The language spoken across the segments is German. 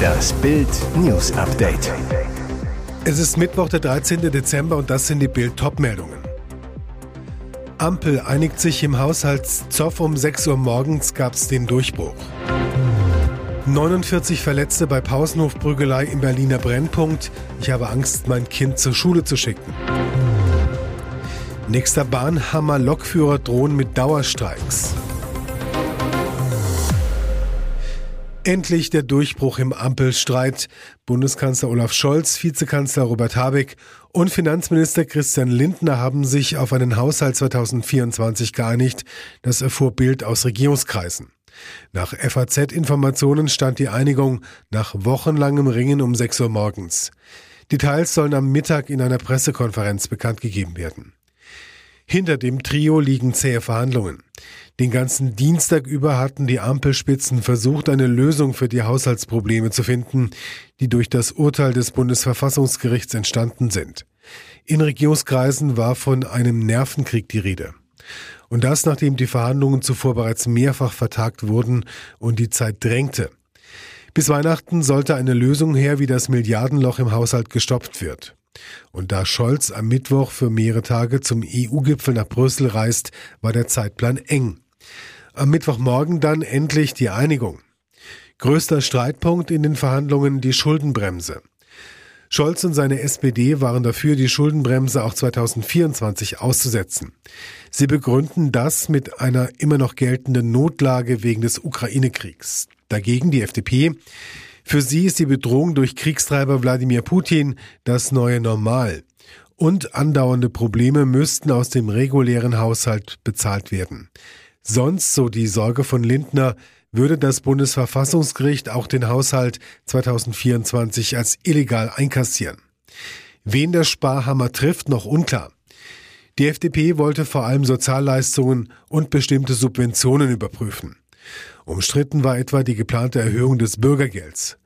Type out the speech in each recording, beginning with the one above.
Das Bild News Update. Es ist Mittwoch, der 13. Dezember und das sind die Bild Topmeldungen. Ampel einigt sich im Haushaltszoff um 6 Uhr morgens gab es den Durchbruch. 49 Verletzte bei Pausenhofprügelei im Berliner Brennpunkt. Ich habe Angst, mein Kind zur Schule zu schicken. Nächster Bahnhammer Lokführer drohen mit Dauerstreiks. Endlich der Durchbruch im Ampelstreit. Bundeskanzler Olaf Scholz, Vizekanzler Robert Habeck und Finanzminister Christian Lindner haben sich auf einen Haushalt 2024 geeinigt. Das erfuhr Bild aus Regierungskreisen. Nach FAZ-Informationen stand die Einigung nach wochenlangem Ringen um 6 Uhr morgens. Details sollen am Mittag in einer Pressekonferenz bekannt gegeben werden. Hinter dem Trio liegen zähe Verhandlungen. Den ganzen Dienstag über hatten die Ampelspitzen versucht, eine Lösung für die Haushaltsprobleme zu finden, die durch das Urteil des Bundesverfassungsgerichts entstanden sind. In Regierungskreisen war von einem Nervenkrieg die Rede. Und das, nachdem die Verhandlungen zuvor bereits mehrfach vertagt wurden und die Zeit drängte. Bis Weihnachten sollte eine Lösung her, wie das Milliardenloch im Haushalt gestoppt wird. Und da Scholz am Mittwoch für mehrere Tage zum EU-Gipfel nach Brüssel reist, war der Zeitplan eng. Am Mittwochmorgen dann endlich die Einigung. Größter Streitpunkt in den Verhandlungen die Schuldenbremse. Scholz und seine SPD waren dafür, die Schuldenbremse auch 2024 auszusetzen. Sie begründen das mit einer immer noch geltenden Notlage wegen des Ukraine-Kriegs. Dagegen die FDP. Für sie ist die Bedrohung durch Kriegstreiber Wladimir Putin das neue Normal. Und andauernde Probleme müssten aus dem regulären Haushalt bezahlt werden. Sonst, so die Sorge von Lindner, würde das Bundesverfassungsgericht auch den Haushalt 2024 als illegal einkassieren. Wen der Sparhammer trifft, noch unklar. Die FDP wollte vor allem Sozialleistungen und bestimmte Subventionen überprüfen. Umstritten war etwa die geplante Erhöhung des Bürgergelds.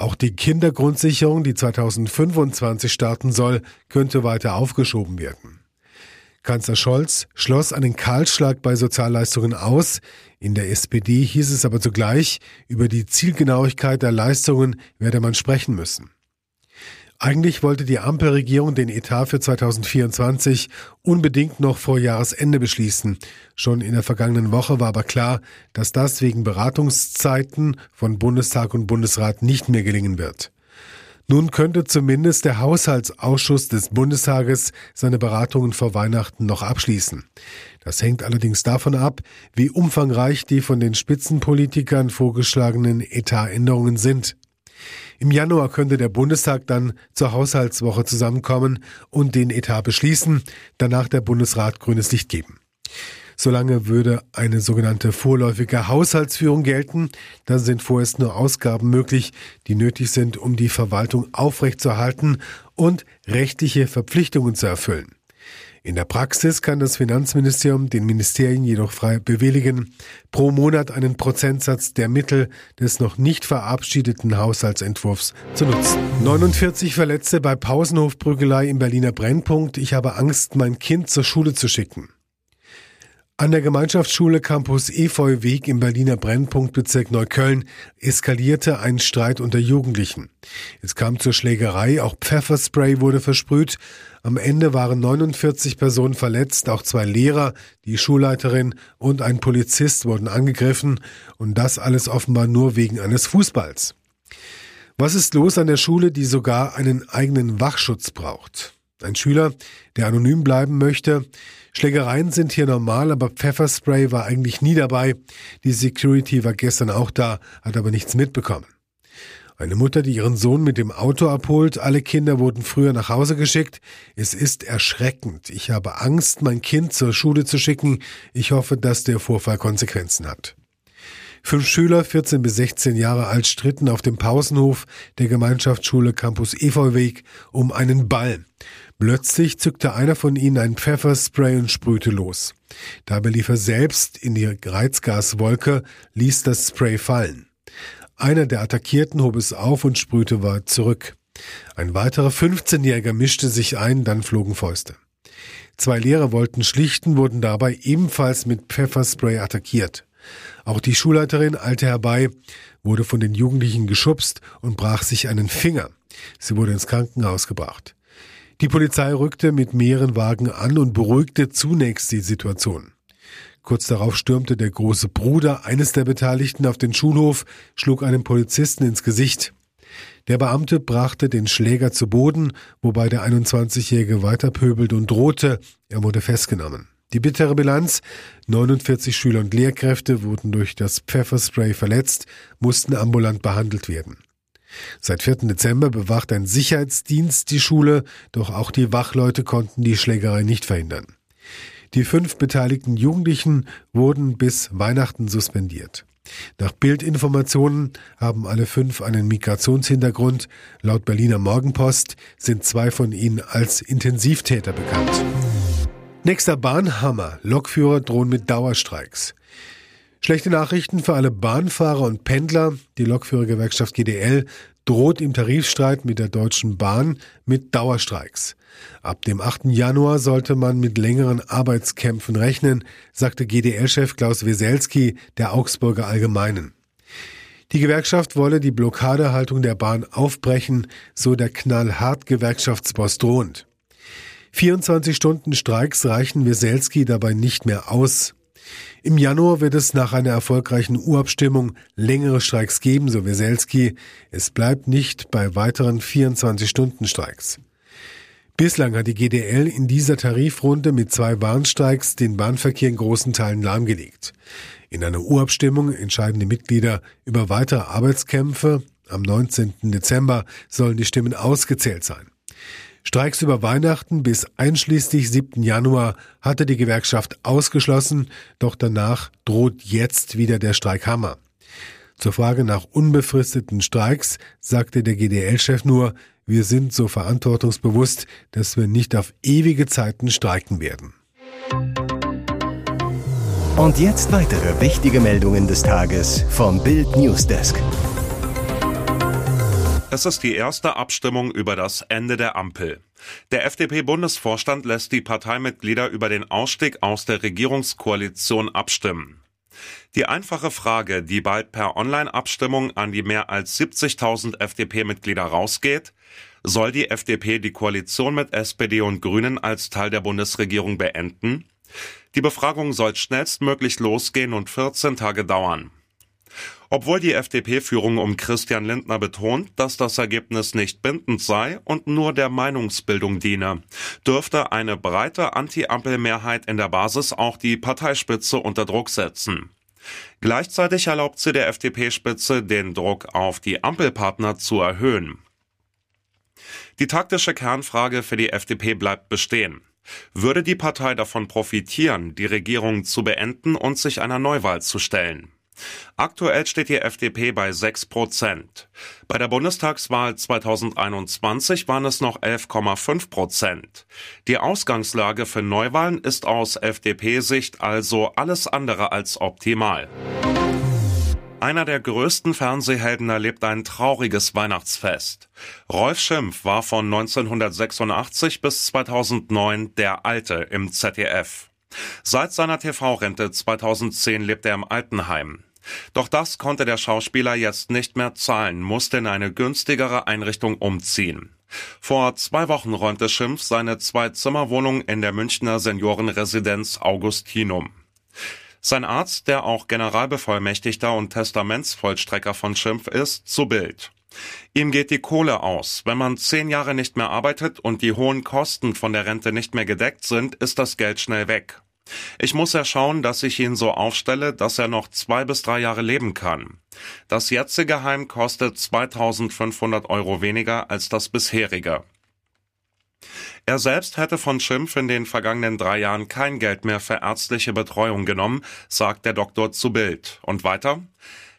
Auch die Kindergrundsicherung, die 2025 starten soll, könnte weiter aufgeschoben werden. Kanzler Scholz schloss einen Kahlschlag bei Sozialleistungen aus. In der SPD hieß es aber zugleich, über die Zielgenauigkeit der Leistungen werde man sprechen müssen. Eigentlich wollte die Ampelregierung den Etat für 2024 unbedingt noch vor Jahresende beschließen. Schon in der vergangenen Woche war aber klar, dass das wegen Beratungszeiten von Bundestag und Bundesrat nicht mehr gelingen wird. Nun könnte zumindest der Haushaltsausschuss des Bundestages seine Beratungen vor Weihnachten noch abschließen. Das hängt allerdings davon ab, wie umfangreich die von den Spitzenpolitikern vorgeschlagenen Etatänderungen sind. Im Januar könnte der Bundestag dann zur Haushaltswoche zusammenkommen und den Etat beschließen, danach der Bundesrat grünes Licht geben. Solange würde eine sogenannte vorläufige Haushaltsführung gelten, dann sind vorerst nur Ausgaben möglich, die nötig sind, um die Verwaltung aufrechtzuerhalten und rechtliche Verpflichtungen zu erfüllen. In der Praxis kann das Finanzministerium den Ministerien jedoch frei bewilligen, pro Monat einen Prozentsatz der Mittel des noch nicht verabschiedeten Haushaltsentwurfs zu nutzen. 49 Verletzte bei Pausenhofprügelei im Berliner Brennpunkt. Ich habe Angst, mein Kind zur Schule zu schicken. An der Gemeinschaftsschule Campus Efeuweg im Berliner Brennpunktbezirk Neukölln eskalierte ein Streit unter Jugendlichen. Es kam zur Schlägerei, auch Pfefferspray wurde versprüht. Am Ende waren 49 Personen verletzt, auch zwei Lehrer, die Schulleiterin und ein Polizist wurden angegriffen und das alles offenbar nur wegen eines Fußballs. Was ist los an der Schule, die sogar einen eigenen Wachschutz braucht? Ein Schüler, der anonym bleiben möchte. Schlägereien sind hier normal, aber Pfefferspray war eigentlich nie dabei. Die Security war gestern auch da, hat aber nichts mitbekommen. Eine Mutter, die ihren Sohn mit dem Auto abholt, alle Kinder wurden früher nach Hause geschickt. Es ist erschreckend. Ich habe Angst, mein Kind zur Schule zu schicken. Ich hoffe, dass der Vorfall Konsequenzen hat. Fünf Schüler, 14 bis 16 Jahre alt, stritten auf dem Pausenhof der Gemeinschaftsschule Campus Efeuweg um einen Ball. Plötzlich zückte einer von ihnen ein Pfefferspray und sprühte los. Dabei lief er selbst in die Reizgaswolke, ließ das Spray fallen. Einer der Attackierten hob es auf und sprühte weit zurück. Ein weiterer 15-Jähriger mischte sich ein, dann flogen Fäuste. Zwei Lehrer wollten schlichten, wurden dabei ebenfalls mit Pfefferspray attackiert. Auch die Schulleiterin eilte herbei, wurde von den Jugendlichen geschubst und brach sich einen Finger. Sie wurde ins Krankenhaus gebracht. Die Polizei rückte mit mehreren Wagen an und beruhigte zunächst die Situation. Kurz darauf stürmte der große Bruder eines der Beteiligten auf den Schulhof, schlug einem Polizisten ins Gesicht. Der Beamte brachte den Schläger zu Boden, wobei der 21-Jährige weiter pöbelte und drohte. Er wurde festgenommen. Die bittere Bilanz 49 Schüler und Lehrkräfte wurden durch das Pfefferspray verletzt, mussten ambulant behandelt werden. Seit 4. Dezember bewacht ein Sicherheitsdienst die Schule, doch auch die Wachleute konnten die Schlägerei nicht verhindern. Die fünf beteiligten Jugendlichen wurden bis Weihnachten suspendiert. Nach Bildinformationen haben alle fünf einen Migrationshintergrund. Laut Berliner Morgenpost sind zwei von ihnen als Intensivtäter bekannt. Nächster Bahnhammer. Lokführer drohen mit Dauerstreiks. Schlechte Nachrichten für alle Bahnfahrer und Pendler. Die Lokführergewerkschaft GDL droht im Tarifstreit mit der Deutschen Bahn mit Dauerstreiks. Ab dem 8. Januar sollte man mit längeren Arbeitskämpfen rechnen, sagte GDL-Chef Klaus Weselski der Augsburger Allgemeinen. Die Gewerkschaft wolle die Blockadehaltung der Bahn aufbrechen, so der knallhart Gewerkschaftsboss drohend. 24 Stunden Streiks reichen Weselski dabei nicht mehr aus. Im Januar wird es nach einer erfolgreichen Urabstimmung längere Streiks geben, so Weselski. Es bleibt nicht bei weiteren 24-Stunden-Streiks. Bislang hat die GDL in dieser Tarifrunde mit zwei Warnstreiks den Bahnverkehr in großen Teilen lahmgelegt. In einer Urabstimmung entscheiden die Mitglieder über weitere Arbeitskämpfe. Am 19. Dezember sollen die Stimmen ausgezählt sein. Streiks über Weihnachten bis einschließlich 7. Januar hatte die Gewerkschaft ausgeschlossen, doch danach droht jetzt wieder der Streikhammer. Zur Frage nach unbefristeten Streiks sagte der GDL-Chef nur, wir sind so verantwortungsbewusst, dass wir nicht auf ewige Zeiten streiken werden. Und jetzt weitere wichtige Meldungen des Tages vom Bild Newsdesk. Es ist die erste Abstimmung über das Ende der Ampel. Der FDP-Bundesvorstand lässt die Parteimitglieder über den Ausstieg aus der Regierungskoalition abstimmen. Die einfache Frage, die bald per Online-Abstimmung an die mehr als 70.000 FDP-Mitglieder rausgeht, soll die FDP die Koalition mit SPD und Grünen als Teil der Bundesregierung beenden? Die Befragung soll schnellstmöglich losgehen und 14 Tage dauern. Obwohl die FDP-Führung um Christian Lindner betont, dass das Ergebnis nicht bindend sei und nur der Meinungsbildung diene, dürfte eine breite Anti-Ampel-Mehrheit in der Basis auch die Parteispitze unter Druck setzen. Gleichzeitig erlaubt sie der FDP-Spitze, den Druck auf die Ampelpartner zu erhöhen. Die taktische Kernfrage für die FDP bleibt bestehen. Würde die Partei davon profitieren, die Regierung zu beenden und sich einer Neuwahl zu stellen? Aktuell steht die FDP bei 6 Prozent. Bei der Bundestagswahl 2021 waren es noch 11,5 Prozent. Die Ausgangslage für Neuwahlen ist aus FDP-Sicht also alles andere als optimal. Einer der größten Fernsehhelden erlebt ein trauriges Weihnachtsfest. Rolf Schimpf war von 1986 bis 2009 der Alte im ZDF. Seit seiner TV-Rente 2010 lebt er im Altenheim. Doch das konnte der Schauspieler jetzt nicht mehr zahlen, musste in eine günstigere Einrichtung umziehen. Vor zwei Wochen räumte Schimpf seine Zwei-Zimmer-Wohnung in der Münchner Seniorenresidenz Augustinum. Sein Arzt, der auch Generalbevollmächtigter und Testamentsvollstrecker von Schimpf ist, zu Bild. Ihm geht die Kohle aus. Wenn man zehn Jahre nicht mehr arbeitet und die hohen Kosten von der Rente nicht mehr gedeckt sind, ist das Geld schnell weg. Ich muss ja schauen, dass ich ihn so aufstelle, dass er noch zwei bis drei Jahre leben kann. Das jetzige Heim kostet 2500 Euro weniger als das bisherige. Er selbst hätte von Schimpf in den vergangenen drei Jahren kein Geld mehr für ärztliche Betreuung genommen, sagt der Doktor zu Bild. Und weiter?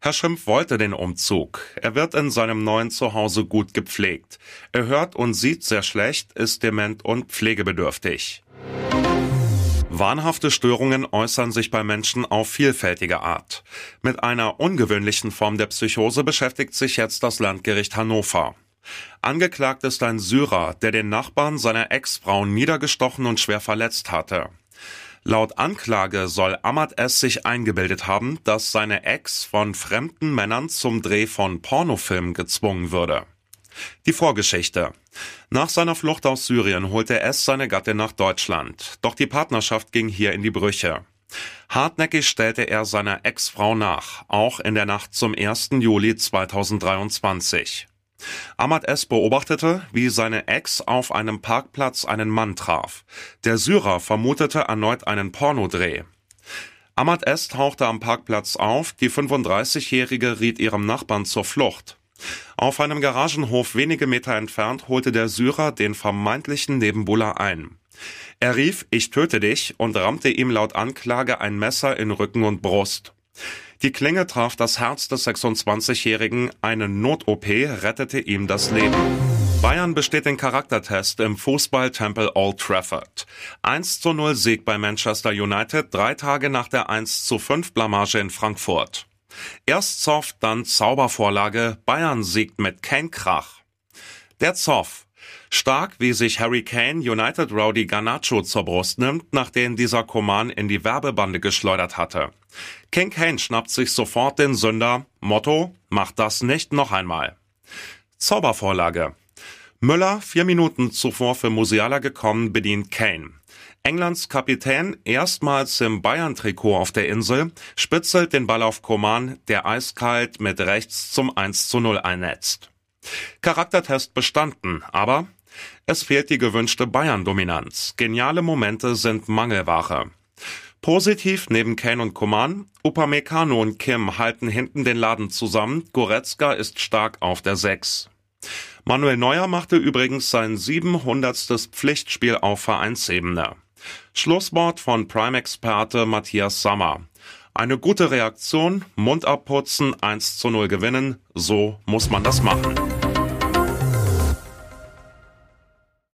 Herr Schimpf wollte den Umzug. Er wird in seinem neuen Zuhause gut gepflegt. Er hört und sieht sehr schlecht, ist dement und pflegebedürftig. Wahnhafte Störungen äußern sich bei Menschen auf vielfältige Art. Mit einer ungewöhnlichen Form der Psychose beschäftigt sich jetzt das Landgericht Hannover. Angeklagt ist ein Syrer, der den Nachbarn seiner Ex-Frau niedergestochen und schwer verletzt hatte. Laut Anklage soll Ahmad S. sich eingebildet haben, dass seine Ex von fremden Männern zum Dreh von Pornofilmen gezwungen würde. Die Vorgeschichte. Nach seiner Flucht aus Syrien holte S. seine Gattin nach Deutschland. Doch die Partnerschaft ging hier in die Brüche. Hartnäckig stellte er seiner Ex-Frau nach, auch in der Nacht zum 1. Juli 2023. Ahmad S. beobachtete, wie seine Ex auf einem Parkplatz einen Mann traf. Der Syrer vermutete erneut einen Pornodreh. Ahmad S. tauchte am Parkplatz auf, die 35-Jährige riet ihrem Nachbarn zur Flucht. Auf einem Garagenhof wenige Meter entfernt holte der Syrer den vermeintlichen Nebenbuller ein. Er rief Ich töte dich und rammte ihm laut Anklage ein Messer in Rücken und Brust. Die Klinge traf das Herz des 26-Jährigen, eine Not-OP rettete ihm das Leben. Bayern besteht den Charaktertest im Fußballtempel Old Trafford. 1 zu 0 Sieg bei Manchester United, drei Tage nach der 1 zu 5 Blamage in Frankfurt. Erst Zoff, dann Zaubervorlage, Bayern siegt mit Kane Krach. Der Zoff. Stark, wie sich Harry Kane United Rowdy Garnacho zur Brust nimmt, nachdem dieser Koman in die Werbebande geschleudert hatte. King Kane schnappt sich sofort den Sünder. Motto, macht das nicht noch einmal. Zaubervorlage. Müller, vier Minuten zuvor für Musiala gekommen, bedient Kane. Englands Kapitän, erstmals im Bayern-Trikot auf der Insel, spitzelt den Ball auf Koman, der eiskalt mit rechts zum 1 zu 0 einnetzt. Charaktertest bestanden, aber es fehlt die gewünschte Bayern-Dominanz. Geniale Momente sind Mangelware. Positiv neben Kane und Coman, Upamecano und Kim halten hinten den Laden zusammen, Goretzka ist stark auf der 6. Manuel Neuer machte übrigens sein 700. Pflichtspiel auf Vereinsebene. Schlusswort von Prime-Experte Matthias Sammer. Eine gute Reaktion, Mund abputzen, 1 zu 0 gewinnen, so muss man das machen.